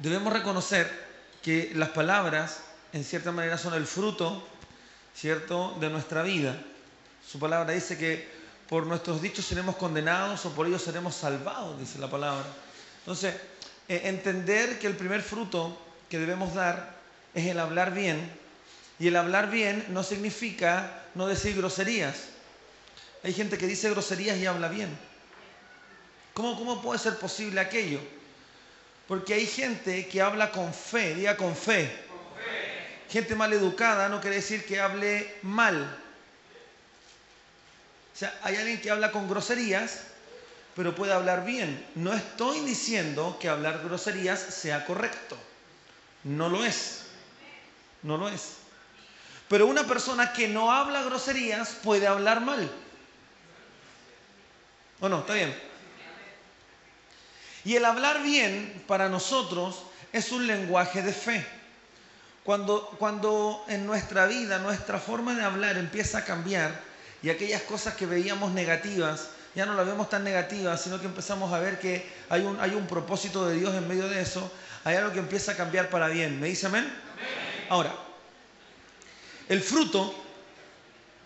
debemos reconocer que las palabras, en cierta manera, son el fruto, ¿cierto?, de nuestra vida. Su palabra dice que por nuestros dichos seremos condenados o por ellos seremos salvados, dice la palabra. Entonces, eh, entender que el primer fruto que debemos dar es el hablar bien, y el hablar bien no significa no decir groserías. Hay gente que dice groserías y habla bien. ¿Cómo, cómo puede ser posible aquello? Porque hay gente que habla con fe, diga con fe. Gente mal educada no quiere decir que hable mal. O sea, hay alguien que habla con groserías, pero puede hablar bien. No estoy diciendo que hablar groserías sea correcto. No lo es. No lo es. Pero una persona que no habla groserías puede hablar mal. ¿O no? ¿Está bien? Y el hablar bien para nosotros es un lenguaje de fe. Cuando, cuando en nuestra vida nuestra forma de hablar empieza a cambiar y aquellas cosas que veíamos negativas, ya no las vemos tan negativas, sino que empezamos a ver que hay un, hay un propósito de Dios en medio de eso, hay algo que empieza a cambiar para bien. ¿Me dice amén? amén. Ahora, el fruto,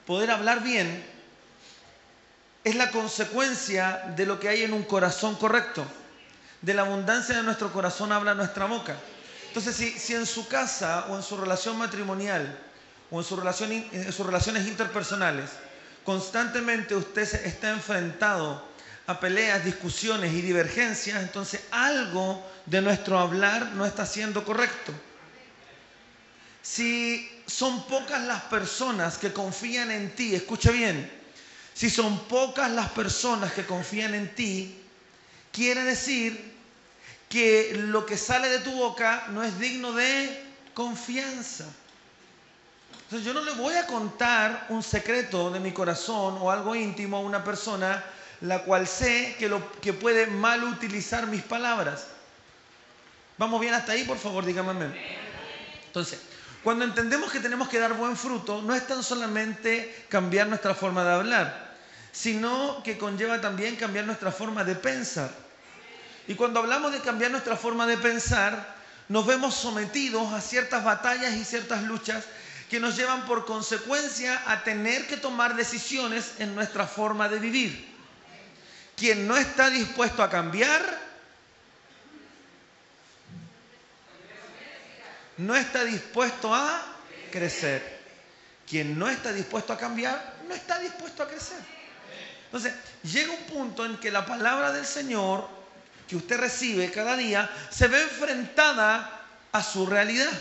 poder hablar bien, es la consecuencia de lo que hay en un corazón correcto de la abundancia de nuestro corazón habla nuestra boca. Entonces, si, en su casa o en su relación matrimonial o en, sus relaciones interpersonales, constantemente usted está enfrentado a peleas, discusiones y divergencias, entonces algo de nuestro hablar no está siendo correcto. Si son pocas las personas que confían en ti, escuche bien, si son pocas las personas que confían en ti, quiere decir que lo que sale de tu boca no es digno de confianza. Entonces yo no le voy a contar un secreto de mi corazón o algo íntimo a una persona la cual sé que, lo, que puede mal utilizar mis palabras. ¿Vamos bien hasta ahí? Por favor, dígame. Entonces, cuando entendemos que tenemos que dar buen fruto, no es tan solamente cambiar nuestra forma de hablar, sino que conlleva también cambiar nuestra forma de pensar. Y cuando hablamos de cambiar nuestra forma de pensar, nos vemos sometidos a ciertas batallas y ciertas luchas que nos llevan por consecuencia a tener que tomar decisiones en nuestra forma de vivir. Quien no está dispuesto a cambiar, no está dispuesto a crecer. Quien no está dispuesto a cambiar, no está dispuesto a crecer. Entonces, llega un punto en que la palabra del Señor que usted recibe cada día se ve enfrentada a su realidad.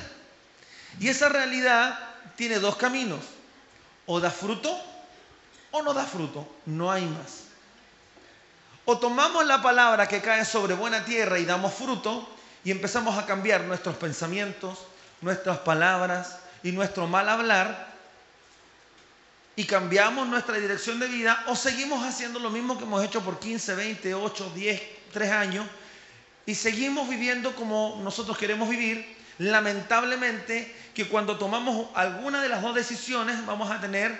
Y esa realidad tiene dos caminos. O da fruto o no da fruto. No hay más. O tomamos la palabra que cae sobre buena tierra y damos fruto y empezamos a cambiar nuestros pensamientos, nuestras palabras y nuestro mal hablar y cambiamos nuestra dirección de vida o seguimos haciendo lo mismo que hemos hecho por 15, 20, 8, 10, tres años y seguimos viviendo como nosotros queremos vivir, lamentablemente que cuando tomamos alguna de las dos decisiones vamos a tener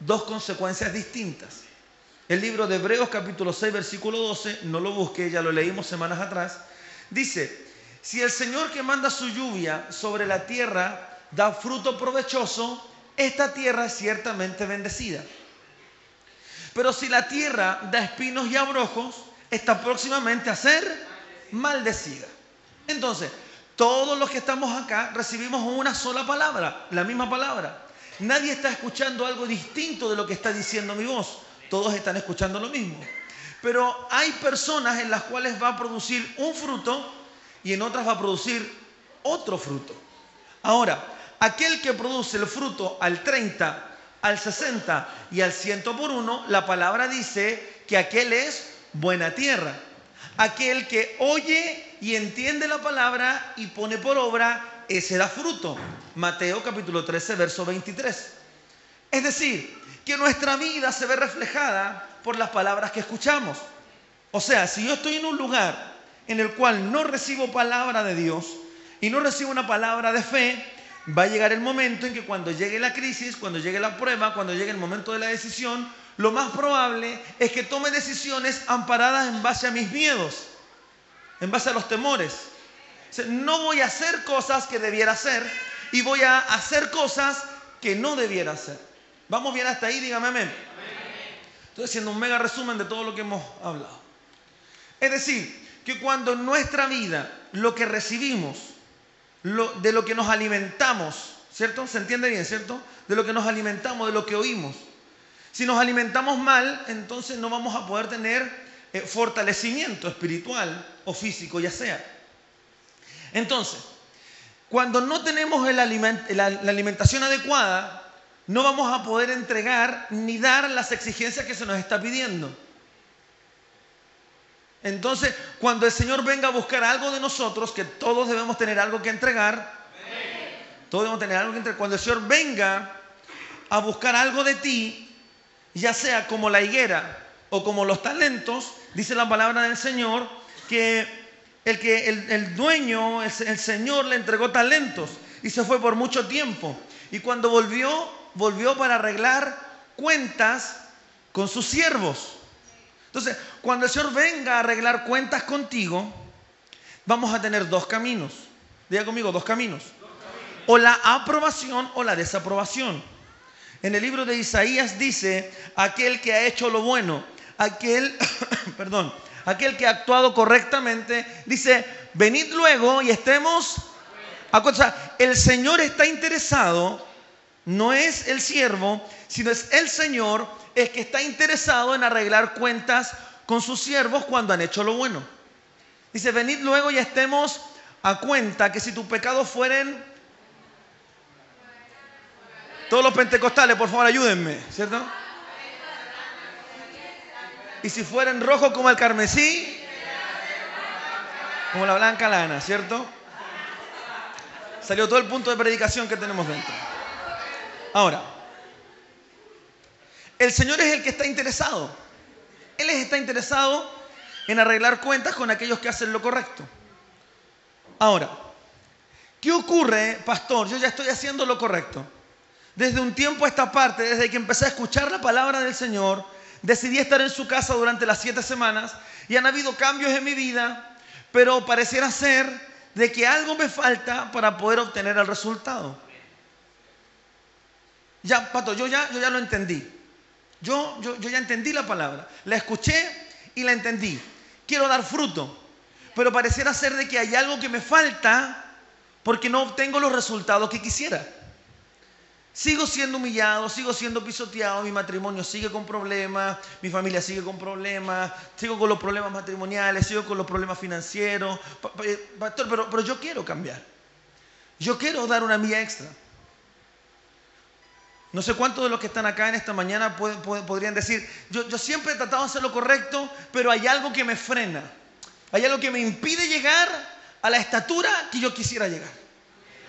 dos consecuencias distintas. El libro de Hebreos capítulo 6 versículo 12, no lo busqué, ya lo leímos semanas atrás, dice, si el Señor que manda su lluvia sobre la tierra da fruto provechoso, esta tierra es ciertamente bendecida. Pero si la tierra da espinos y abrojos, está próximamente a ser maldecida. Entonces, todos los que estamos acá recibimos una sola palabra, la misma palabra. Nadie está escuchando algo distinto de lo que está diciendo mi voz. Todos están escuchando lo mismo. Pero hay personas en las cuales va a producir un fruto y en otras va a producir otro fruto. Ahora, aquel que produce el fruto al 30, al 60 y al 100 por uno, la palabra dice que aquel es buena tierra. Aquel que oye y entiende la palabra y pone por obra, ese da fruto. Mateo capítulo 13, verso 23. Es decir, que nuestra vida se ve reflejada por las palabras que escuchamos. O sea, si yo estoy en un lugar en el cual no recibo palabra de Dios y no recibo una palabra de fe, va a llegar el momento en que cuando llegue la crisis, cuando llegue la prueba, cuando llegue el momento de la decisión, lo más probable es que tome decisiones amparadas en base a mis miedos, en base a los temores, No voy a hacer cosas que debiera hacer y voy a hacer cosas que no debiera hacer. ¿Vamos bien hasta ahí? Dígame amén. Estoy haciendo un mega resumen de todo lo que hemos hablado. Es decir, que cuando en nuestra vida lo que recibimos, de lo que nos alimentamos, ¿cierto? ¿Se entiende bien, cierto? De lo que nos alimentamos, de lo que oímos. Si nos alimentamos mal, entonces no vamos a poder tener eh, fortalecimiento espiritual o físico, ya sea. Entonces, cuando no tenemos la alimentación adecuada, no vamos a poder entregar ni dar las exigencias que se nos está pidiendo. Entonces, cuando el Señor venga a buscar algo de nosotros, que todos debemos tener algo que entregar, todos debemos tener algo que entregar. Cuando el Señor venga a buscar algo de ti, ya sea como la higuera o como los talentos, dice la palabra del Señor, que el, que el, dueño, el Señor le entregó talentos y se fue por mucho tiempo. Y cuando volvió, volvió para arreglar cuentas con sus siervos. Entonces, cuando el Señor venga a arreglar cuentas contigo, vamos a tener dos caminos. Diga conmigo, dos caminos. O la aprobación o la desaprobación. En el libro de Isaías dice, aquel que ha hecho lo bueno, aquel, perdón, aquel que ha actuado correctamente, dice, venid luego y estemos... El Señor está interesado, no es el siervo, sino es el Señor es que está interesado en arreglar cuentas con sus siervos cuando han hecho lo bueno. Dice, venid luego y estemos a cuenta que si tus pecados fueren... Todos los pentecostales, por favor, ayúdenme, ¿cierto? Y si fueren rojos como el carmesí, como la blanca lana, ¿cierto? Salió todo el punto de predicación que tenemos dentro. Ahora, el Señor es el que está interesado. Él está interesado en arreglar cuentas con aquellos que hacen lo correcto. Ahora, ¿qué ocurre, pastor? Yo ya estoy haciendo lo correcto. Desde un tiempo a esta parte, desde que empecé a escuchar la palabra del Señor, decidí estar en su casa durante las siete semanas y han habido cambios en mi vida, pero pareciera ser de que algo me falta para poder obtener el resultado. Ya, Pato, yo ya, yo ya lo entendí. Yo, ya entendí la palabra, la escuché y la entendí. Quiero dar fruto, pero pareciera ser de que hay algo que me falta porque no obtengo los resultados que quisiera. Sigo siendo humillado, sigo siendo pisoteado, mi matrimonio sigue con problemas, mi familia sigue con problemas, sigo con los problemas matrimoniales, sigo con los problemas financieros. Eh, pastor, pero, pero yo quiero cambiar. Yo quiero dar una milla extra. No sé cuántos de los que están acá en esta mañana podrían decir, yo, siempre he tratado de hacer lo correcto, pero hay algo que me frena. Hay algo que me impide llegar a la estatura que yo quisiera llegar.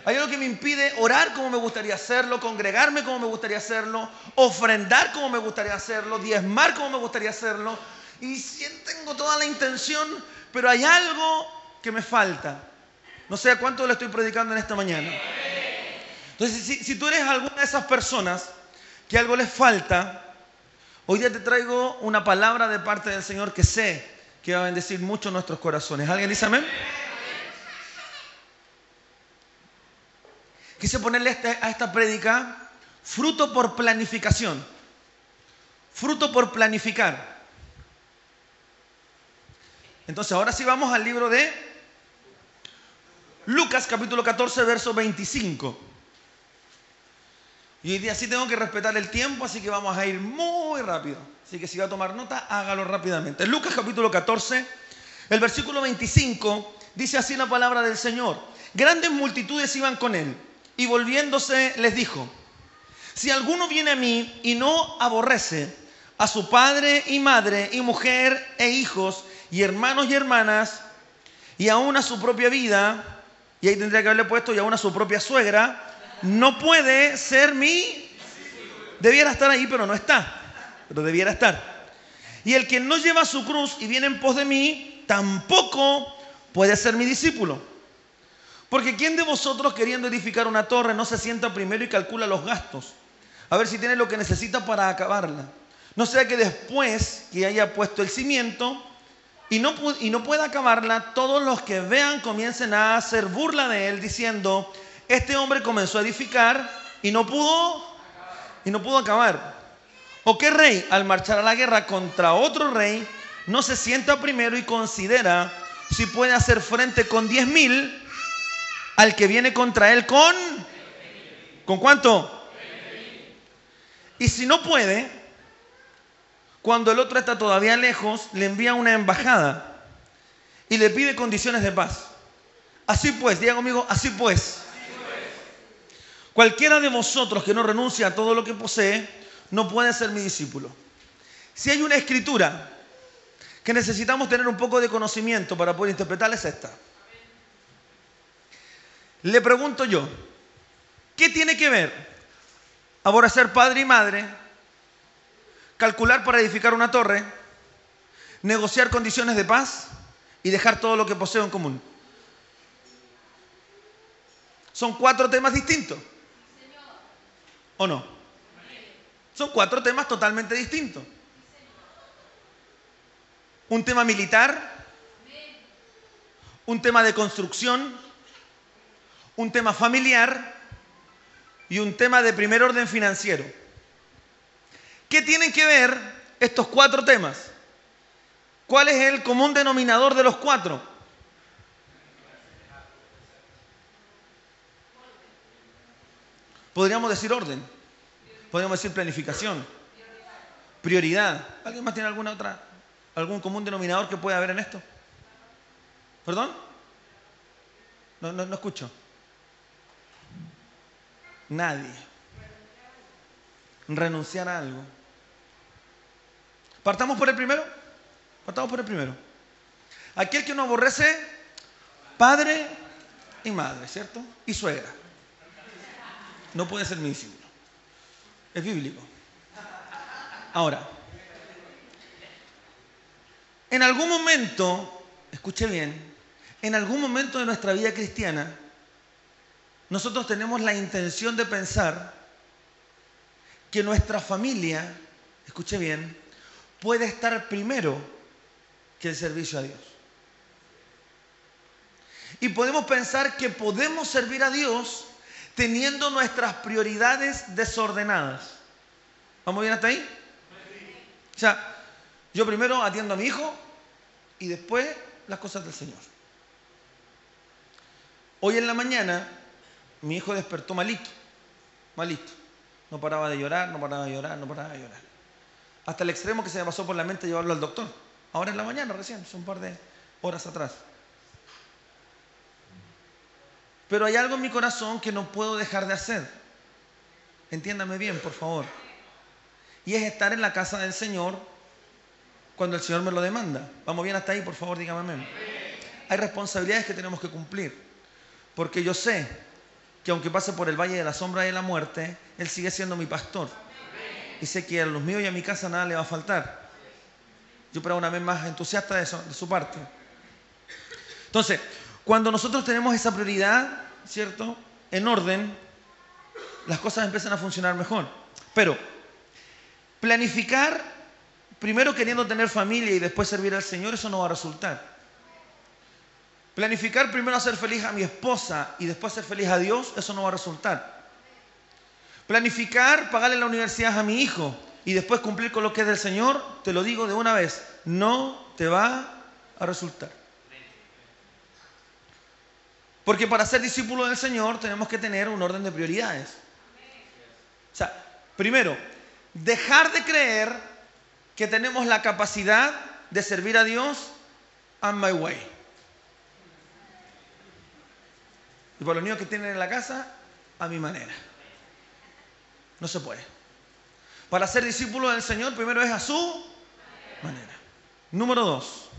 Hay algo que me impide orar como me gustaría hacerlo, congregarme como me gustaría hacerlo, ofrendar como me gustaría hacerlo, diezmar como me gustaría hacerlo. Y si tengo toda la intención, pero hay algo que me falta. No sé a cuánto le estoy predicando en esta mañana. Entonces, si, tú eres alguna de esas personas que algo les falta, hoy día te traigo una palabra de parte del Señor que sé que va a bendecir mucho nuestros corazones. ¿Alguien dice amén? Quise ponerle a esta, a esta prédica fruto por planificación. Fruto por planificar. Entonces, ahora sí vamos al libro de Lucas capítulo 14, verso 25. Y hoy día sí tengo que respetar el tiempo, así que vamos a ir muy rápido. Así que si va a tomar nota, hágalo rápidamente. Lucas capítulo 14, el versículo 25, dice así la palabra del Señor. Grandes multitudes iban con él y volviéndose les dijo, si alguno viene a mí y no aborrece a su padre y madre y mujer e hijos y hermanos y hermanas y aún a su propia vida, y ahí tendría que haberle puesto y aún a su propia suegra, no puede ser mi... Debiera estar ahí, pero no está. Pero debiera estar. Y el que no lleva su cruz y viene en pos de mí, tampoco puede ser mi discípulo. Porque ¿quién de vosotros queriendo edificar una torre no se sienta primero y calcula los gastos? A ver si tiene lo que necesita para acabarla. No sea que después que haya puesto el cimiento y no, y no puede acabarla, todos los que vean comiencen a hacer burla de él diciendo, este hombre comenzó a edificar y no pudo y no pudo acabar. ¿O qué rey al marchar a la guerra contra otro rey no se sienta primero y considera si puede hacer frente con diez mil al que viene contra él con... ¿Con cuánto? Y si no puede, cuando el otro está todavía lejos, le envía una embajada y le pide condiciones de paz. Así pues, diga conmigo, así pues. Cualquiera de vosotros que no renuncie a todo lo que posee, no puede ser mi discípulo. Si hay una escritura que necesitamos tener un poco de conocimiento para poder interpretarla, es esta. Le pregunto yo, ¿qué tiene que ver aborrecer padre y madre, calcular para edificar una torre, negociar condiciones de paz y dejar todo lo que poseo en común? Son cuatro temas distintos. ¿O no? Son cuatro temas totalmente distintos. Un tema militar, un tema de construcción, un tema familiar y un tema de primer orden financiero. ¿Qué tienen que ver estos cuatro temas? ¿Cuál es el común denominador de los cuatro? Podríamos decir orden, podríamos decir planificación, prioridad. ¿Alguien más tiene alguna otra, algún común denominador que pueda haber en esto? ¿Perdón? No, no, no escucho. Nadie. Renunciar a algo. Partamos por el primero. Partamos por el primero. Aquel que no aborrece padre y madre, ¿cierto? Y suegra. No puede ser mi discípulo. Es bíblico. Ahora, en algún momento, escuche bien, en algún momento de nuestra vida cristiana, nosotros tenemos la intención de pensar que nuestra familia, escuche bien, puede estar primero que el servicio a Dios. Y podemos pensar que podemos servir a Dios teniendo nuestras prioridades desordenadas. ¿Vamos bien hasta ahí? O sea, yo primero atiendo a mi hijo y después las cosas del Señor. Hoy en la mañana mi hijo despertó malito, malito. No paraba de llorar, no paraba de llorar, no paraba de llorar. Hasta el extremo que se me pasó por la mente llevarlo al doctor. Ahora en la mañana recién, son un par de horas atrás. Pero hay algo en mi corazón que no puedo dejar de hacer. Entiéndame bien, por favor. Y es estar en la casa del Señor cuando el Señor me lo demanda. Vamos bien hasta ahí, por favor, dígame amén. Hay responsabilidades que tenemos que cumplir. Porque yo sé que aunque pase por el valle de la sombra de la muerte, Él sigue siendo mi pastor. Y sé que a los míos y a mi casa nada le va a faltar. Yo pero una vez más entusiasta de, eso, de su parte. Entonces, cuando nosotros tenemos esa prioridad, ¿cierto? En orden, las cosas empiezan a funcionar mejor. Pero planificar, primero queriendo tener familia y después servir al Señor, eso no va a resultar. Planificar primero hacer feliz a mi esposa y después hacer feliz a Dios, eso no va a resultar. Planificar pagarle la universidad a mi hijo y después cumplir con lo que es del Señor, te lo digo de una vez, no te va a resultar. Porque para ser discípulo del Señor tenemos que tener un orden de prioridades. O sea, primero, dejar de creer que tenemos la capacidad de servir a Dios on my way. Y por los niños que tienen en la casa, a mi manera. No se puede. Para ser discípulo del Señor, primero es a su manera. Número dos.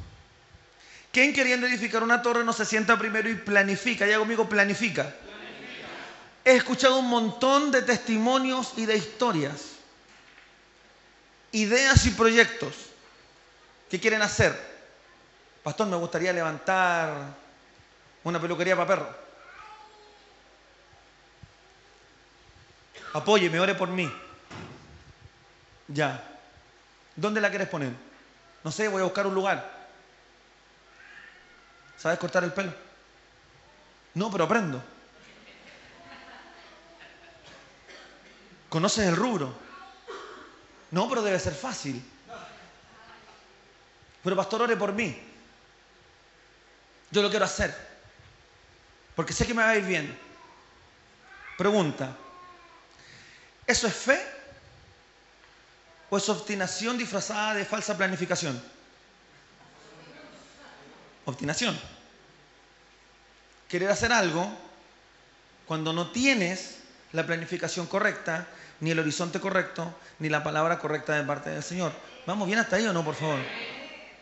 ¿Quién queriendo edificar una torre no se sienta primero y planifica? Ya conmigo, planifica. planifica. He escuchado un montón de testimonios y de historias, ideas y proyectos que quieren hacer. Pastor, me gustaría levantar una peluquería para perros. Apóyeme, ore por mí. Ya. ¿Dónde la quieres poner? No sé, voy a buscar un lugar. ¿Sabes cortar el pelo? No, pero aprendo. ¿Conoces el rubro? No, pero debe ser fácil. Pero pastor, ore por mí. Yo lo quiero hacer. Porque sé que me va a ir bien. Pregunta. ¿Eso es fe? ¿O es obstinación disfrazada de falsa planificación? Obstinación. Querer hacer algo cuando no tienes la planificación correcta, ni el horizonte correcto, ni la palabra correcta de parte del Señor. ¿Vamos bien hasta ahí o no, por favor?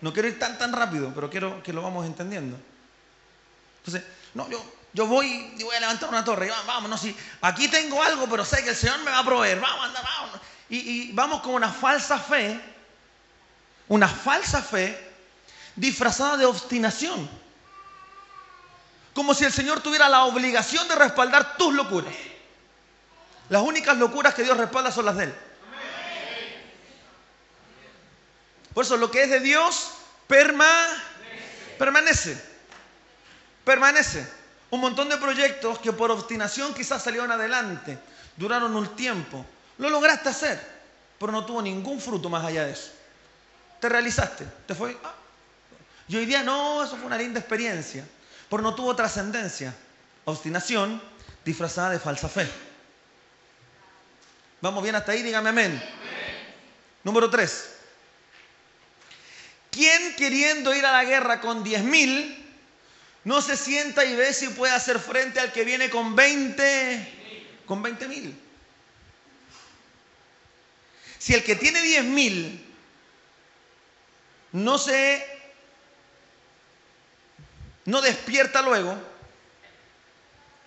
No quiero ir tan, tan rápido, pero quiero que lo vamos entendiendo. Entonces, no, yo, yo voy y voy a levantar una torre. Y vamos, no, si aquí tengo algo, pero sé que el Señor me va a proveer. Vamos, anda, vamos. Y, y vamos con una falsa fe, una falsa fe disfrazada de obstinación. Como si el Señor tuviera la obligación de respaldar tus locuras. Las únicas locuras que Dios respalda son las de Él. Por eso lo que es de Dios permanece. Permanece. Un montón de proyectos que por obstinación quizás salieron adelante, duraron un tiempo. Lo lograste hacer, pero no tuvo ningún fruto más allá de eso. Te realizaste, te fue. Ah. Y hoy día no, eso fue una linda experiencia, pero no tuvo trascendencia. Obstinación disfrazada de falsa fe. ¿Vamos bien hasta ahí? Dígame amén. Número tres. ¿Quién queriendo ir a la guerra con 10 mil no se sienta y ve si puede hacer frente al que viene con 20 con 20 mil? Si el que tiene 10 mil no se no despierta luego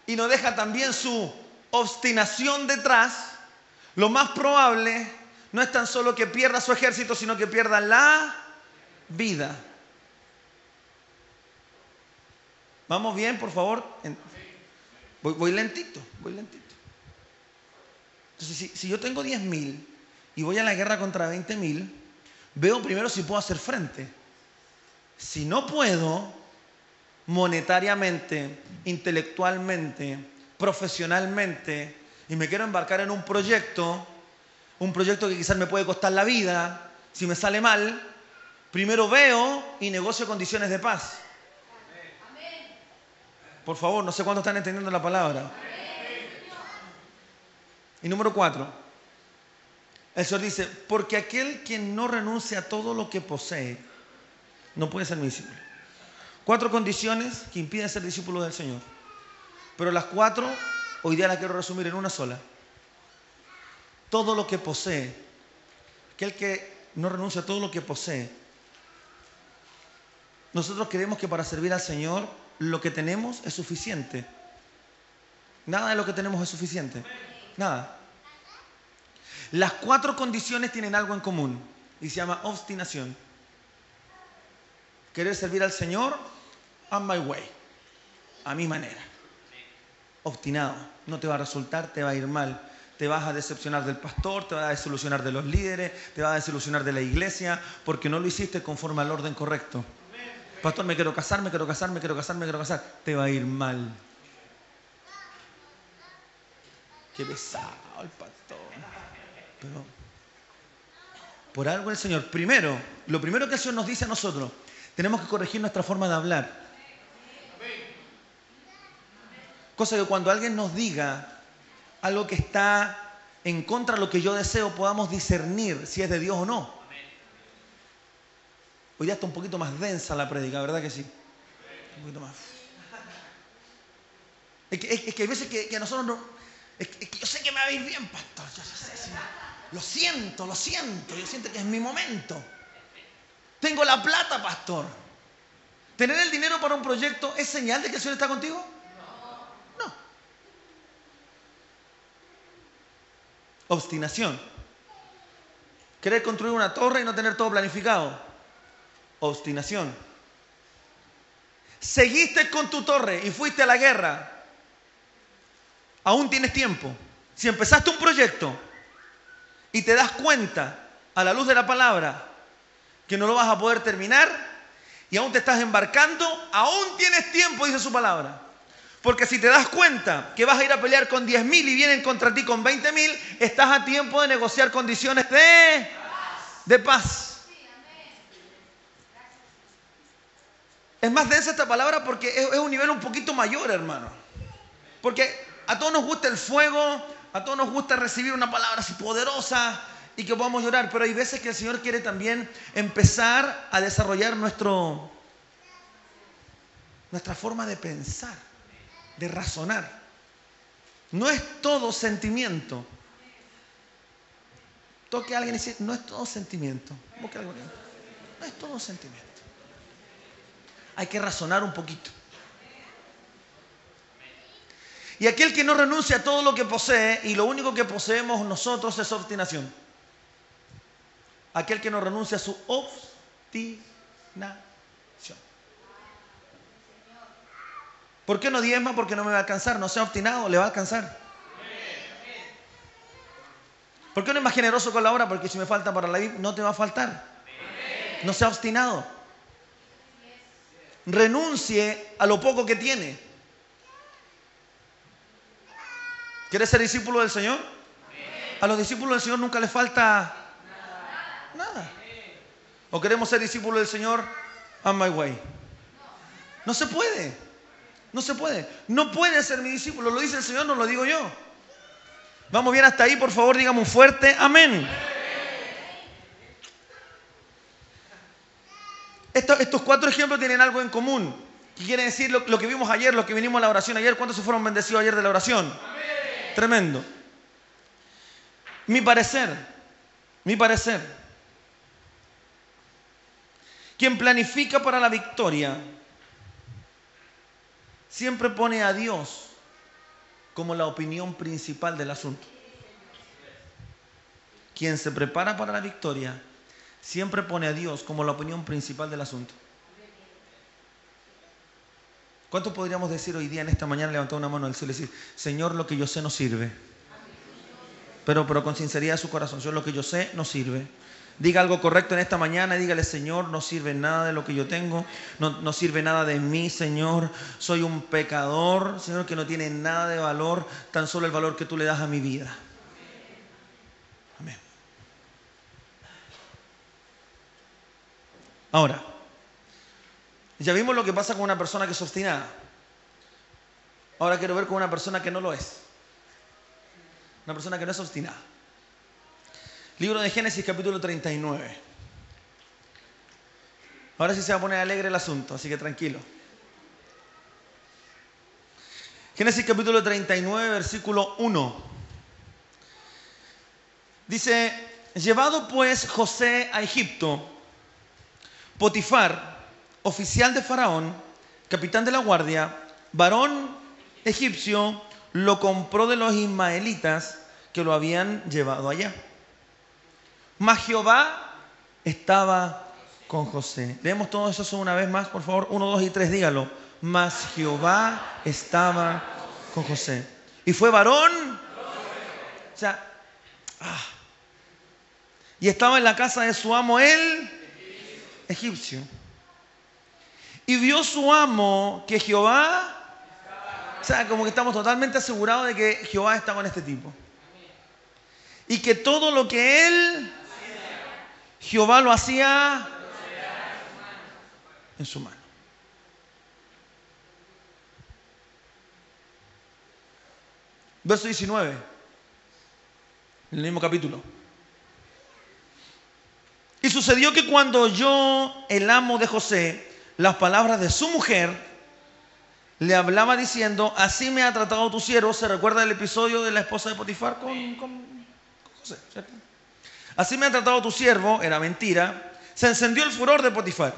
y no deja también su obstinación detrás, lo más probable no es tan solo que pierda su ejército, sino que pierda la vida. ¿Vamos bien, por favor? Voy, lentito, voy lentito. Entonces, si, yo tengo 10 mil y voy a la guerra contra 20 mil, veo primero si puedo hacer frente. Si no puedo, monetariamente, intelectualmente, profesionalmente, y me quiero embarcar en un proyecto, un proyecto que quizás me puede costar la vida, si me sale mal, Primero veo y negocio condiciones de paz. Por favor, no sé cuánto están entendiendo la palabra. Y número cuatro, el Señor dice, porque aquel quien no renuncia a todo lo que posee, no puede ser mi discípulo. Cuatro condiciones que impiden ser discípulo del Señor. Pero las cuatro, hoy día las quiero resumir en una sola. Todo lo que posee, aquel que no renuncia a todo lo que posee, nosotros creemos que para servir al Señor lo que tenemos es suficiente. Nada de lo que tenemos es suficiente. Nada. Las cuatro condiciones tienen algo en común y se llama obstinación. Querer servir al Señor my way, a mi manera. Obstinado. No te va a resultar, te va a ir mal. Te vas a decepcionar del pastor, te vas a desilusionar de los líderes, te vas a desilusionar de la iglesia, porque no lo hiciste conforme al orden correcto. Pastor, me quiero casar, me quiero casar, me quiero casar, me quiero casar. Te va a ir mal. Qué pesado el pastor. Pero por algo el Señor, primero, lo primero que el Señor nos dice a nosotros, tenemos que corregir nuestra forma de hablar. Cosa que cuando alguien nos diga algo que está en contra de lo que yo deseo, podamos discernir si es de Dios o no. Hoy ya está un poquito más densa la prédica, ¿verdad que sí? Un poquito más. Es que, hay veces que, nosotros no. Es que, yo sé que me va a ir bien, pastor. Yo sé, lo siento, lo siento. Yo siento que es mi momento. Tengo la plata, pastor. ¿Tener el dinero para un proyecto es señal de que el Señor está contigo? Obstinación. Querer construir una torre y no tener todo planificado obstinación. Seguiste con tu torre y fuiste a la guerra. Aún tienes tiempo. Si empezaste un proyecto y te das cuenta a la luz de la palabra que no lo vas a poder terminar, y aún te estás embarcando, aún tienes tiempo, dice su palabra. Porque si te das cuenta que vas a ir a pelear con 10 mil y vienen contra ti con 20 mil, estás a tiempo de negociar condiciones de, de paz. Es más densa esta palabra porque es un nivel un poquito mayor, hermano. Porque a todos nos gusta el fuego, a todos nos gusta recibir una palabra así poderosa y que podamos llorar, pero hay veces que el Señor quiere también empezar a desarrollar nuestro, nuestra forma de pensar, de razonar. No es todo sentimiento. Toque a alguien y dice, no es todo sentimiento. No es todo sentimiento. Hay que razonar un poquito. Y aquel que no renuncia a todo lo que posee y lo único que poseemos nosotros es obstinación. Aquel que no renuncia a su obstinación. ¿Por qué no diezma? Porque no me va a alcanzar. No sea obstinado, le va a alcanzar. ¿Por qué no es más generoso con la obra? Porque si me falta para la vida, no te va a faltar. No sea obstinado. Renuncie a lo poco que tiene. ¿Quieres ser discípulo del Señor? A los discípulos del Señor nunca les falta nada. ¿O queremos ser discípulos del Señor on my way? No se puede. No se puede. No puede ser mi discípulo. Lo dice el Señor, no lo digo yo. Vamos bien hasta ahí, por favor, digamos un fuerte amén. Estos, cuatro ejemplos tienen algo en común. ¿Qué quiere decir lo, que vimos ayer, lo que vinimos a la oración ayer? ¿Cuántos se fueron bendecidos ayer de la oración? Tremendo. Mi parecer, mi parecer. Quien planifica para la victoria siempre pone a Dios como la opinión principal del asunto. Quien se prepara para la victoria siempre pone a Dios como la opinión principal del asunto. ¿Cuánto podríamos decir hoy día en esta mañana, levantar una mano al cielo y decir, Señor, lo que yo sé no sirve? Pero, pero con sinceridad de su corazón, Señor, lo que yo sé no sirve. Diga algo correcto en esta mañana, dígale, Señor, no sirve nada de lo que yo tengo, no, no, sirve nada de mí, Señor. Soy un pecador, Señor, que no tiene nada de valor, tan solo el valor que tú le das a mi vida. Amén. Ahora, ya vimos lo que pasa con una persona que es obstinada. Ahora quiero ver con una persona que no lo es. Una persona que no es obstinada. Libro de Génesis capítulo 39. Ahora sí se va a poner alegre el asunto, así que tranquilo. Génesis capítulo 39, versículo 1. Dice, llevado pues José a Egipto, Potifar, oficial de Faraón, capitán de la guardia, varón egipcio, lo compró de los ismaelitas que lo habían llevado allá. Mas Jehová estaba con José. Leemos todo eso una vez más, por favor. Uno, dos y tres, dígalo. Mas Jehová estaba con José. Y fue varón. O sea, ah, y estaba en la casa de su amo el egipcio. Y vio su amo que Jehová, o sea, como que estamos totalmente asegurados de que Jehová está con este tipo. Y que todo lo que él Jehová lo hacía en su mano. Verso 19, en el mismo capítulo. Y sucedió que cuando oyó el amo de José las palabras de su mujer, le hablaba diciendo, así me ha tratado tu siervo. ¿Se recuerda el episodio de la esposa de Potifar con, con José? ¿cierto? Así me ha tratado tu siervo, era mentira. Se encendió el furor de Potifar.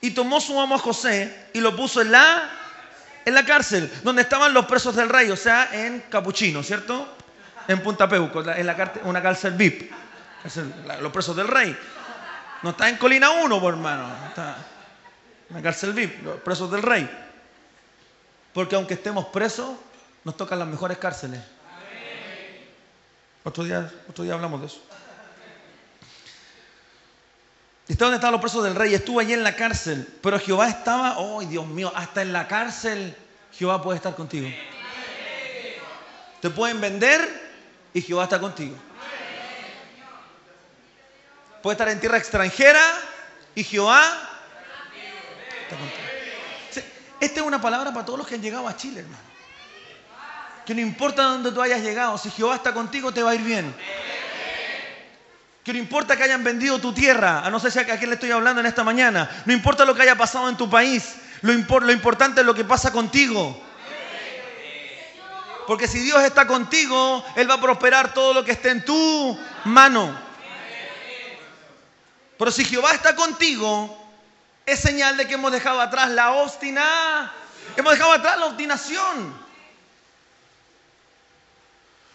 Y tomó su amo a José y lo puso en la, en la cárcel, donde estaban los presos del rey, o sea, en Capuchino, ¿cierto? En Punta Peuco, en la una cárcel VIP. los presos del rey. No está en Colina 1, por hermano. Está en cárcel VIP, los presos del rey. Porque aunque estemos presos, nos tocan las mejores cárceles. Otro día, otro día hablamos de eso. Está donde estaban los presos del rey, estuvo allí en la cárcel, pero Jehová estaba, oh Dios mío, hasta en la cárcel Jehová puede estar contigo. Te pueden vender y Jehová está contigo. Puede estar en tierra extranjera y Jehová está contigo. Esta es una palabra para todos los que han llegado a Chile, hermano. Que no importa dónde tú hayas llegado, si Jehová está contigo, te va a ir bien. No importa que hayan vendido tu tierra, a no ser si a quién le estoy hablando en esta mañana, no importa lo que haya pasado en tu país, lo, lo importante es lo que pasa contigo. Porque si Dios está contigo, Él va a prosperar todo lo que esté en tu mano. Pero si Jehová está contigo, es señal de que hemos dejado atrás la obstina, hemos dejado atrás la obstinación.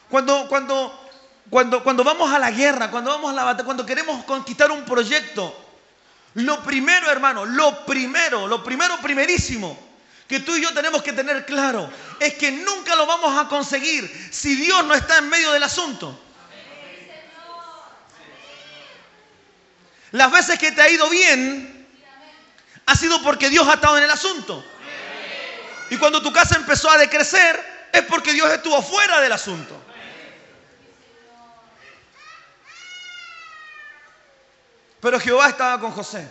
Cuando, cuando, cuando, cuando vamos a la guerra, cuando vamos a la batalla, cuando queremos conquistar un proyecto, lo primero, hermano, lo primero, lo primero, primerísimo, que tú y yo tenemos que tener claro es que nunca lo vamos a conseguir si Dios no está en medio del asunto. Las veces que te ha ido bien ha sido porque Dios ha estado en el asunto. Y cuando tu casa empezó a decrecer es porque Dios estuvo fuera del asunto. Pero Jehová estaba con José.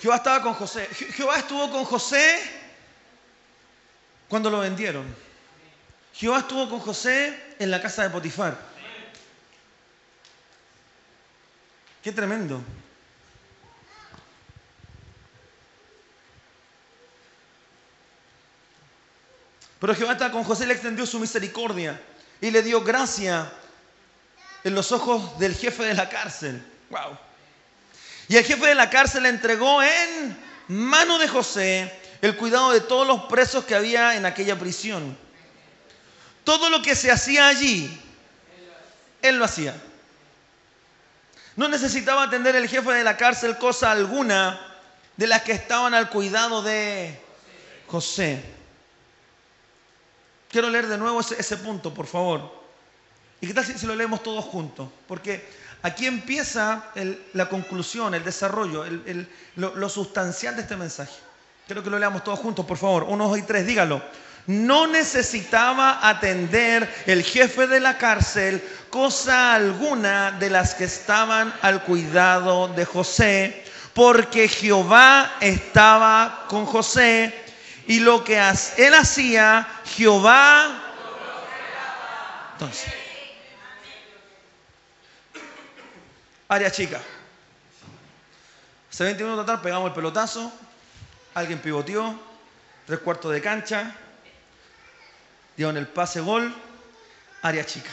Jehová estaba con José. Jehová estuvo con José cuando lo vendieron. Jehová estuvo con José en la casa de Potifar. Qué tremendo. Pero Jehová estaba con José, le extendió su misericordia y le dio gracia en los ojos del jefe de la cárcel. Wow. Y el jefe de la cárcel le entregó en mano de José el cuidado de todos los presos que había en aquella prisión. Todo lo que se hacía allí, él lo hacía. No necesitaba atender el jefe de la cárcel cosa alguna de las que estaban al cuidado de José. Quiero leer de nuevo ese, punto, por favor. ¿Y qué tal si, si lo leemos todos juntos? Porque Aquí empieza la conclusión, el desarrollo, lo, sustancial de este mensaje. Quiero que lo leamos todos juntos, por favor. Uno, dos y tres, dígalo. No necesitaba atender el jefe de la cárcel cosa alguna de las que estaban al cuidado de José, porque Jehová estaba con José y lo que él hacía, Jehová... Entonces, Área chica. Hace 20 minutos atrás pegamos el pelotazo, alguien pivoteó, tres cuartos de cancha, dieron el pase gol, área chica.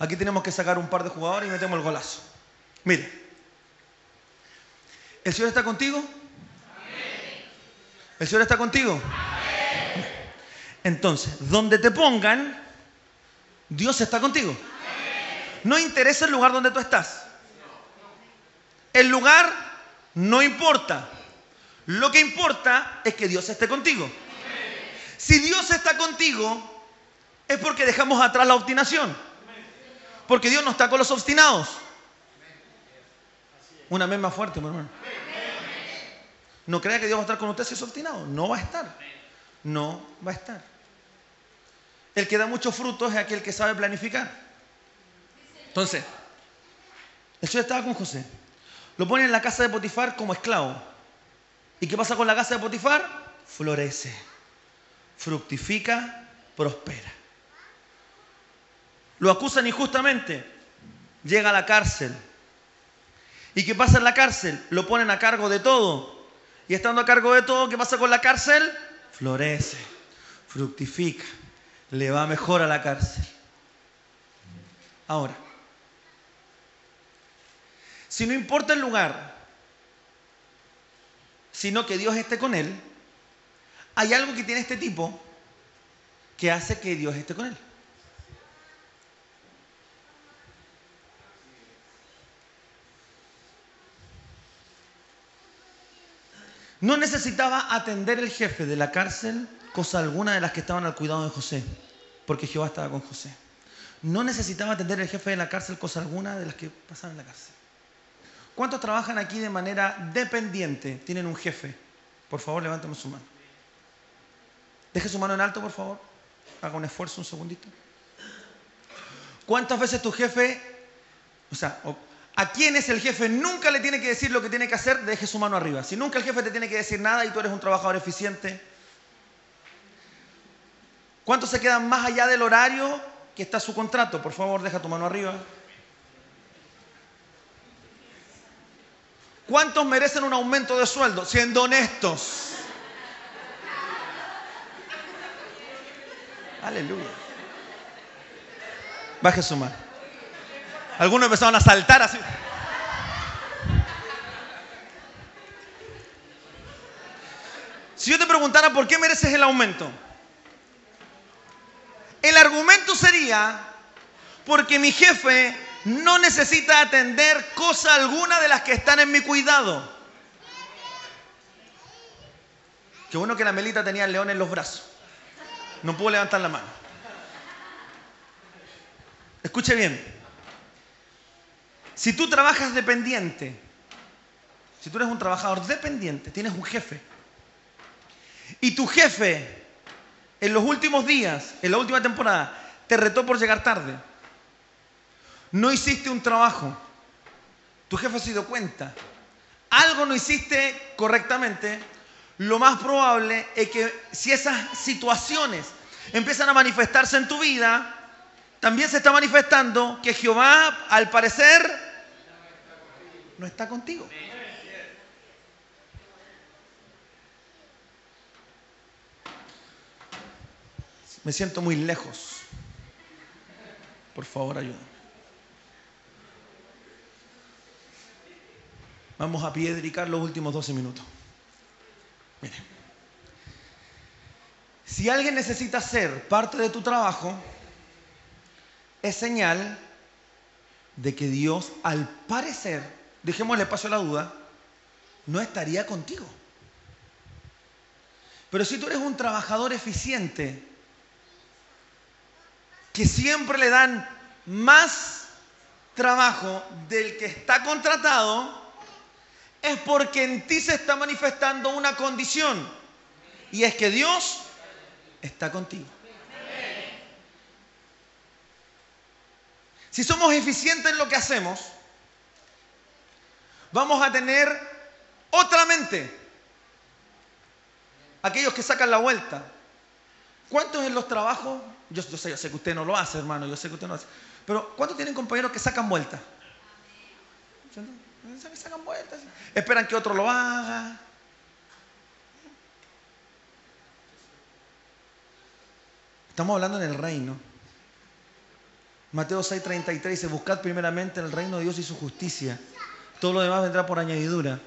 Aquí tenemos que sacar un par de jugadores y metemos el golazo. Mire, ¿el Señor está contigo? ¿El Señor está contigo? Entonces, donde te pongan, Dios está contigo. No interesa el lugar donde tú estás. El lugar no importa. Lo que importa es que Dios esté contigo. Si Dios está contigo, es porque dejamos atrás la obstinación. Porque Dios no está con los obstinados. Una vez más fuerte, mi hermano. No crea que Dios va a estar con usted si es obstinado. No va a estar. No va a estar. El que da muchos frutos es aquel que sabe planificar. Entonces, el Señor estaba con José. Lo pone en la casa de Potifar como esclavo. ¿Y qué pasa con la casa de Potifar? Florece, fructifica, prospera. Lo acusan injustamente, llega a la cárcel. ¿Y qué pasa en la cárcel? Lo ponen a cargo de todo. Y estando a cargo de todo, ¿qué pasa con la cárcel? Florece, fructifica, le va mejor a la cárcel. Ahora, si no importa el lugar, sino que Dios esté con él, hay algo que tiene este tipo que hace que Dios esté con él. No necesitaba atender el jefe de la cárcel cosa alguna de las que estaban al cuidado de José, porque Jehová estaba con José. No necesitaba atender el jefe de la cárcel cosa alguna de las que pasaban en la cárcel ¿Cuántos trabajan aquí de manera dependiente? Tienen un jefe. Por favor, levánteme su mano. Deje su mano en alto, por favor. Haga un esfuerzo un segundito. ¿Cuántas veces tu jefe, o sea, a quién es el jefe nunca le tiene que decir lo que tiene que hacer? Deje su mano arriba. Si nunca el jefe te tiene que decir nada y tú eres un trabajador eficiente. ¿Cuántos se quedan más allá del horario que está su contrato? Por favor, deja tu mano arriba. ¿Cuántos merecen un aumento de sueldo? Siendo honestos. Aleluya. Baje su mano. Algunos empezaron a saltar así. Si yo te preguntara por qué mereces el aumento, el argumento sería porque mi jefe no necesita atender cosa alguna de las que están en mi cuidado. Qué bueno que la Melita tenía el león en los brazos. No pudo levantar la mano. Escuche bien. Si tú trabajas dependiente, si tú eres un trabajador dependiente, tienes un jefe, y tu jefe en los últimos días, en la última temporada, te retó por llegar tarde, no hiciste un trabajo, tu jefe se dio cuenta, algo no hiciste correctamente, lo más probable es que si esas situaciones empiezan a manifestarse en tu vida, también se está manifestando que Jehová, al parecer, no está contigo. Me siento muy lejos. Por favor, ayúdame. Vamos a piedricar los últimos 12 minutos. Mire, si alguien necesita ser parte de tu trabajo, es señal de que Dios, al parecer, dejémosle paso a la duda, no estaría contigo. Pero si tú eres un trabajador eficiente, que siempre le dan más trabajo del que está contratado, es porque en ti se está manifestando una condición. Y es que Dios está contigo. Si somos eficientes en lo que hacemos, vamos a tener otra mente. Aquellos que sacan la vuelta. ¿Cuántos en los trabajos? Yo, sé, yo sé que usted no lo hace, hermano, yo sé que usted no lo hace. Pero ¿cuántos tienen compañeros que sacan vuelta? Esperan que otro lo haga. Estamos hablando en el reino. Mateo 6:33 dice, buscad primeramente el reino de Dios y su justicia. Todo lo demás vendrá por añadidura.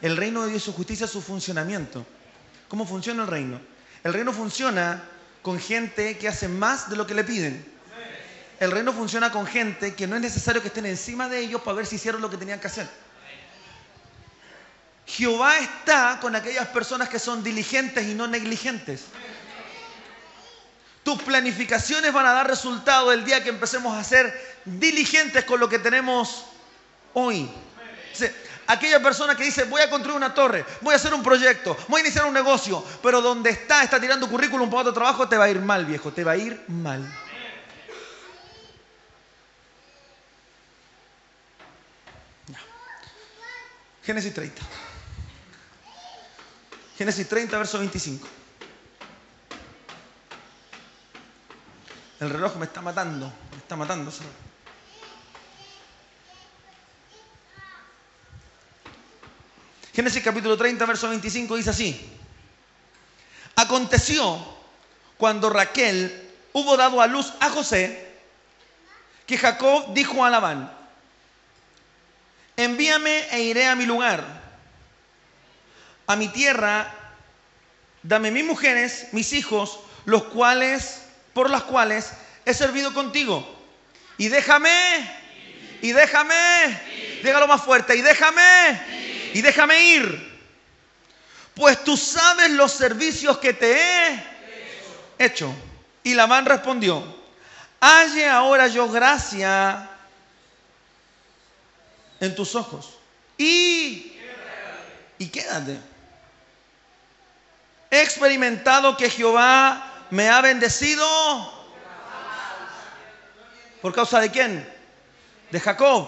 El reino de Dios y su justicia es su funcionamiento. ¿Cómo funciona el reino? El reino funciona con gente que hace más de lo que le piden. El reino funciona con gente que no es necesario que estén encima de ellos para ver si hicieron lo que tenían que hacer. Jehová está con aquellas personas que son diligentes y no negligentes. Tus planificaciones van a dar resultado el día que empecemos a ser diligentes con lo que tenemos hoy. aquella persona que dice, voy a construir una torre, voy a hacer un proyecto, voy a iniciar un negocio, pero donde está, está tirando currículum para otro trabajo, te va a ir mal, viejo, te va a ir mal. Génesis 30. Génesis 30, verso 25. El reloj me está matando, me está matando. Génesis capítulo 30, verso 25 dice así. Aconteció cuando Raquel hubo dado a luz a José, que Jacob dijo a Labán, envíame e iré a mi lugar a mi tierra, dame mis mujeres, mis hijos, los cuales, por las cuales he servido contigo. Y déjame, y déjame, dígalo más fuerte, y déjame, y déjame ir. Pues tú sabes los servicios que te he hecho. Y Labán respondió, halle ahora yo gracia en tus ojos y, y quédate. He experimentado que Jehová me ha bendecido. ¿Por causa de quién? De Jacob.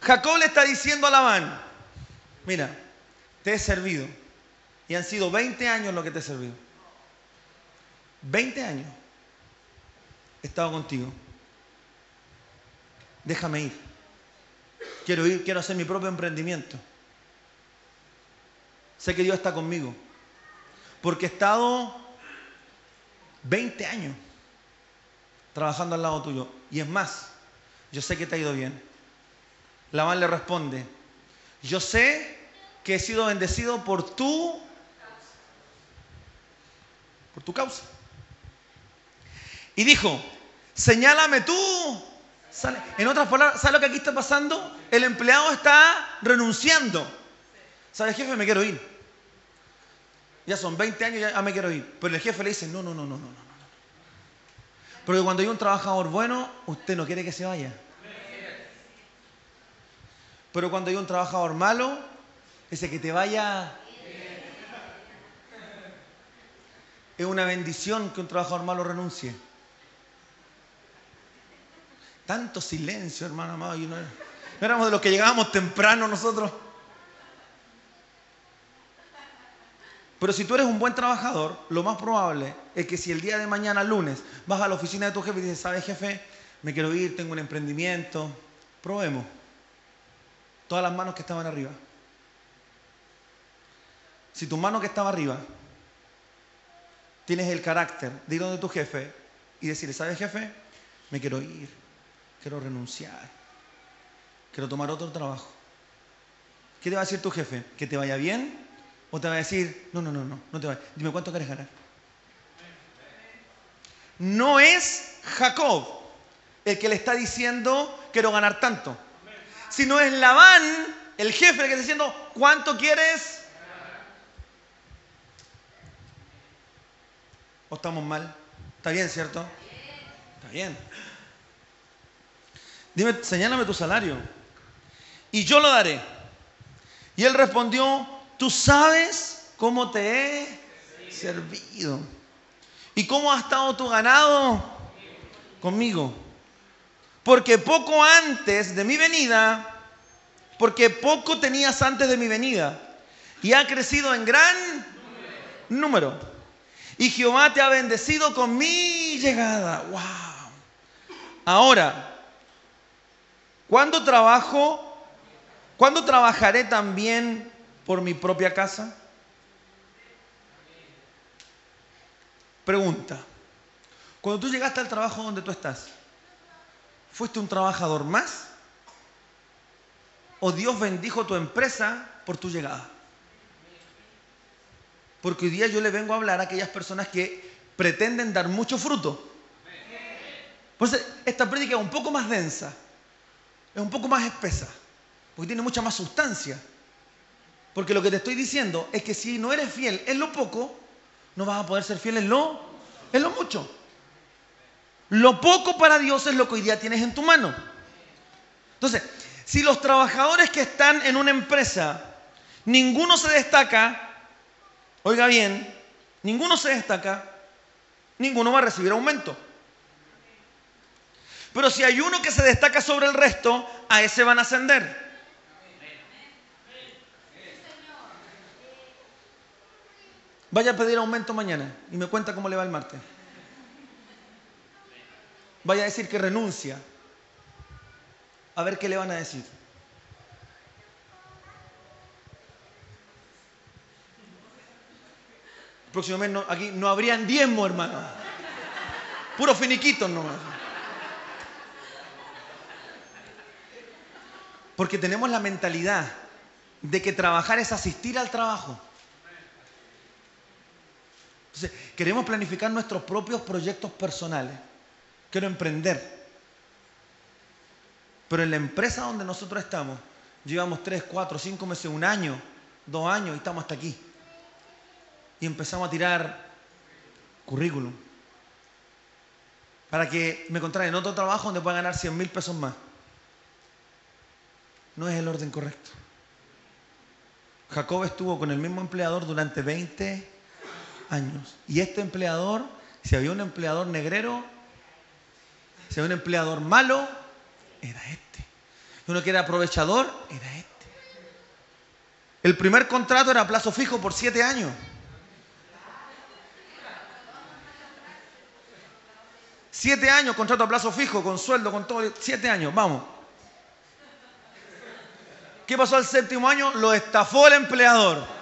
Jacob le está diciendo a Labán, mira, te he servido. Y han sido 20 años lo que te he servido. 20 años he estado contigo. Déjame ir. Quiero ir, quiero hacer mi propio emprendimiento. Sé que Dios está conmigo. Porque he estado 20 años trabajando al lado tuyo. Y es más, yo sé que te ha ido bien. Labán le responde, yo sé que he sido bendecido por tu por tu causa. Y dijo, señálame tú. En otras palabras, ¿sabes lo que aquí está pasando? El empleado está renunciando. ¿Sabes, jefe? Me quiero ir. Ya son 20 años, ya me quiero ir. Pero el jefe le dice, no, no, no, no, no, no. Porque cuando hay un trabajador bueno, usted no quiere que se vaya. Pero cuando hay un trabajador malo, dice que te vaya. Es una bendición que un trabajador malo renuncie. Tanto silencio, hermano amado. no, éramos de los que llegábamos temprano nosotros. Pero si tú eres un buen trabajador, lo más probable es que si el día de mañana, lunes, vas a la oficina de tu jefe y dices, ¿sabes jefe? Me quiero ir, tengo un emprendimiento. Probemos. Todas las manos que estaban arriba. Si tu mano que estaba arriba tienes el carácter de ir donde tu jefe y decirle, ¿sabes jefe? Me quiero ir quiero renunciar, quiero tomar otro trabajo. ¿Qué te va a decir tu jefe? ¿Que te vaya bien? ¿O te va a decir, no, no, no, no, no te vayas? Dime cuánto quieres ganar. No es Jacob el que le está diciendo, quiero ganar tanto. Sino es Labán, el jefe, que está diciendo, ¿cuánto quieres? ¿O estamos mal? ¿Está bien, cierto? Está bien. Dime, señálame tu salario. Y yo lo daré. Y él respondió, tú sabes cómo te he servido. ¿Y cómo ha estado tu ganado? Conmigo. Porque poco antes de mi venida, porque poco tenías antes de mi venida, y ha crecido en gran número. Y Jehová te ha bendecido con mi llegada. ¡Wow! Ahora, ¿Cuándo trabajo? ¿Cuándo trabajaré también por mi propia casa? Pregunta. Cuando tú llegaste al trabajo donde tú estás, ¿fuiste un trabajador más? ¿O Dios bendijo tu empresa por tu llegada? Porque hoy día yo le vengo a hablar a aquellas personas que pretenden dar mucho fruto. Pues esta prédica es un poco más densa es un poco más espesa, porque tiene mucha más sustancia. Porque lo que te estoy diciendo es que si no eres fiel en lo poco, no vas a poder ser fiel en lo, en lo mucho. Lo poco para Dios es lo que hoy día tienes en tu mano. Entonces, si los trabajadores que están en una empresa, ninguno se destaca, oiga bien, ninguno se destaca, ninguno va a recibir aumento. Pero si hay uno que se destaca sobre el resto, a ese van a ascender. Vaya a pedir aumento mañana y me cuenta cómo le va el martes. Vaya a decir que renuncia. A ver qué le van a decir. Próximamente aquí no habrían diezmo, hermano. Puro finiquitos nomás. Porque tenemos la mentalidad de que trabajar es asistir al trabajo. Entonces, queremos planificar nuestros propios proyectos personales. Quiero emprender. Pero en la empresa donde nosotros estamos, llevamos tres, cuatro, cinco meses, un año, dos años y estamos hasta aquí. Y empezamos a tirar currículum. Para que me encontraran en otro trabajo donde pueda ganar 100 mil pesos más. no es el orden correcto. Jacob estuvo con el mismo empleador durante 20 Y este empleador, si había un empleador negrero, si había un empleador malo, era este. Uno que era aprovechador, era este. El primer contrato era a plazo fijo por siete años. Siete años, contrato a plazo fijo, con sueldo, con todo. Siete años, vamos. ¿Qué pasó al séptimo año? Lo estafó el empleador.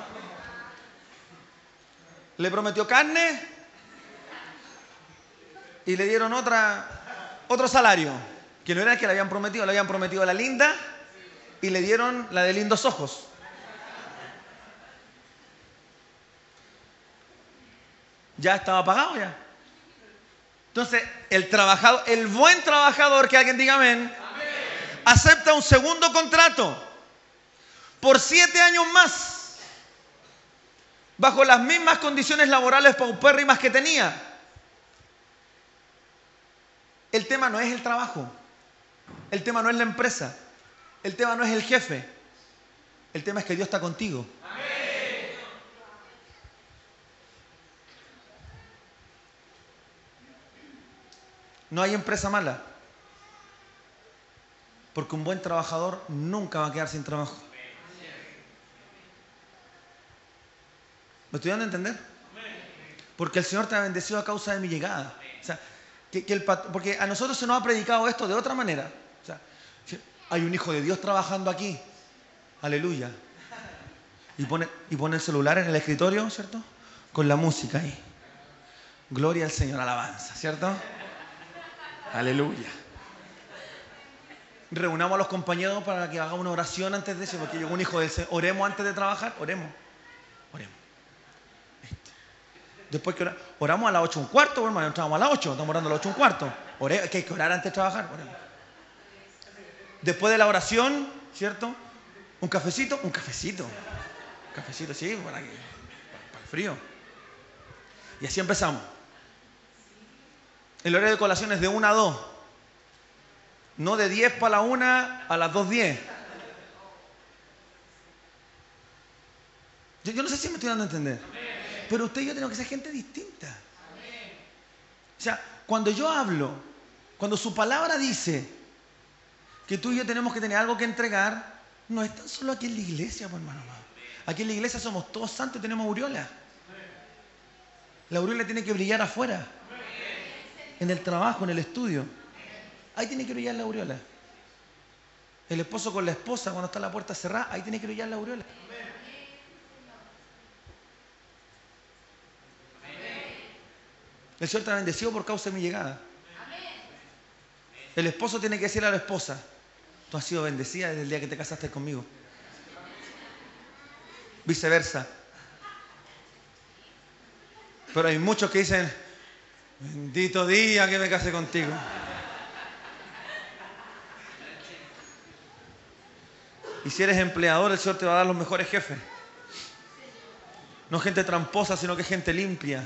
Le prometió carne y le dieron otra, otro salario, que no era el que le habían prometido, le habían prometido a la linda y le dieron la de lindos ojos. Ya estaba pagado ya. Entonces, el trabajador, el buen trabajador, que alguien diga amén, acepta un segundo contrato por siete años más, bajo las mismas condiciones laborales paupérrimas que tenía. El tema no es el trabajo, el tema no es la empresa, el tema no es el jefe, el tema es que Dios está contigo. No hay empresa mala. Porque un buen trabajador nunca va a quedar sin trabajo. ¿Me estoy dando a entender? Porque el Señor te ha bendecido a causa de mi llegada. O sea, que, el, porque a nosotros se nos ha predicado esto de otra manera. O sea, hay un hijo de Dios trabajando aquí. Aleluya. Y pone, y pone el celular en el escritorio, ¿cierto? Con la música ahí. Gloria al Señor, alabanza, ¿cierto? Aleluya. Reunamos a los compañeros para que haga una oración antes de eso, porque llegó un hijo de ese. Oremos antes de trabajar. Oremos. Este. Después que oramos a las 8 un cuarto, hermano, entramos a las 8, estamos orando a las 8 un cuarto. Ore, que hay que orar antes de trabajar, oremos. Después de la oración, ¿cierto? Un cafecito, un cafecito. Un cafecito, sí, para, para el frío. Y así empezamos. El horario de colación es de 1 a 2. No de 10 para la 1 a las 2.10. Yo, yo no sé si me estoy dando a entender. Pero usted y yo tenemos que ser gente distinta. O sea, cuando yo hablo, cuando su palabra dice que tú y yo tenemos que tener algo que entregar, no es tan solo aquí en la iglesia, pues, hermano. Aquí en la iglesia somos todos santos y tenemos aureola. La aureola tiene que brillar afuera en el trabajo, en el estudio. Ahí tiene que brillar la aureola. El esposo con la esposa cuando está la puerta cerrada, ahí tiene que brillar la aureola. El Señor te ha bendecido por causa de mi llegada. El esposo tiene que decirle a la esposa, tú has sido bendecida desde el día que te casaste conmigo. Viceversa. Pero hay muchos que dicen, Bendito día que me casé contigo. Y si eres empleador, el Señor te va a dar los mejores jefes. No gente tramposa, sino que gente limpia.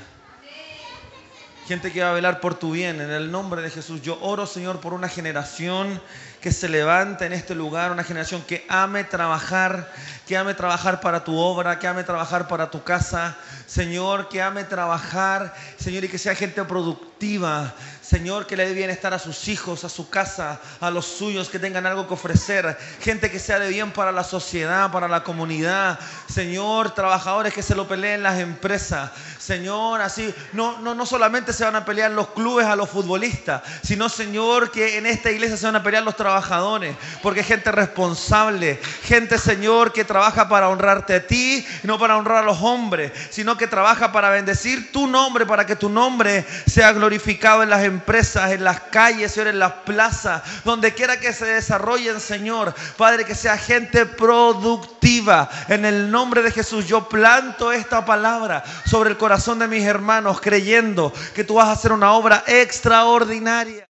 Gente que va a velar por tu bien. En el nombre de Jesús, yo oro, Señor, por una generación que se levanta en este lugar, una generación que ame trabajar, que ame trabajar para tu obra, que ame trabajar para tu casa, Señor, que ame trabajar, Señor, y que sea gente productiva, Señor, que le dé bienestar a sus hijos, a su casa, a los suyos, que tengan algo que ofrecer. Gente que sea de bien para la sociedad, para la comunidad. Señor, trabajadores que se lo peleen las empresas. Señor, así, no, no, no solamente se van a pelear los clubes a los futbolistas, sino, Señor, que en esta iglesia se van a pelear los trabajadores. Porque gente responsable, gente, Señor, que trabaja para honrarte a ti, no para honrar a los hombres, sino que trabaja para bendecir tu nombre, para que tu nombre sea glorificado en las empresas empresas, en las calles, Señor, en las plazas, donde quiera que se desarrollen, Señor. Padre, que sea gente productiva. En el nombre de Jesús, yo planto esta palabra sobre el corazón de mis hermanos, creyendo que tú vas a hacer una obra extraordinaria.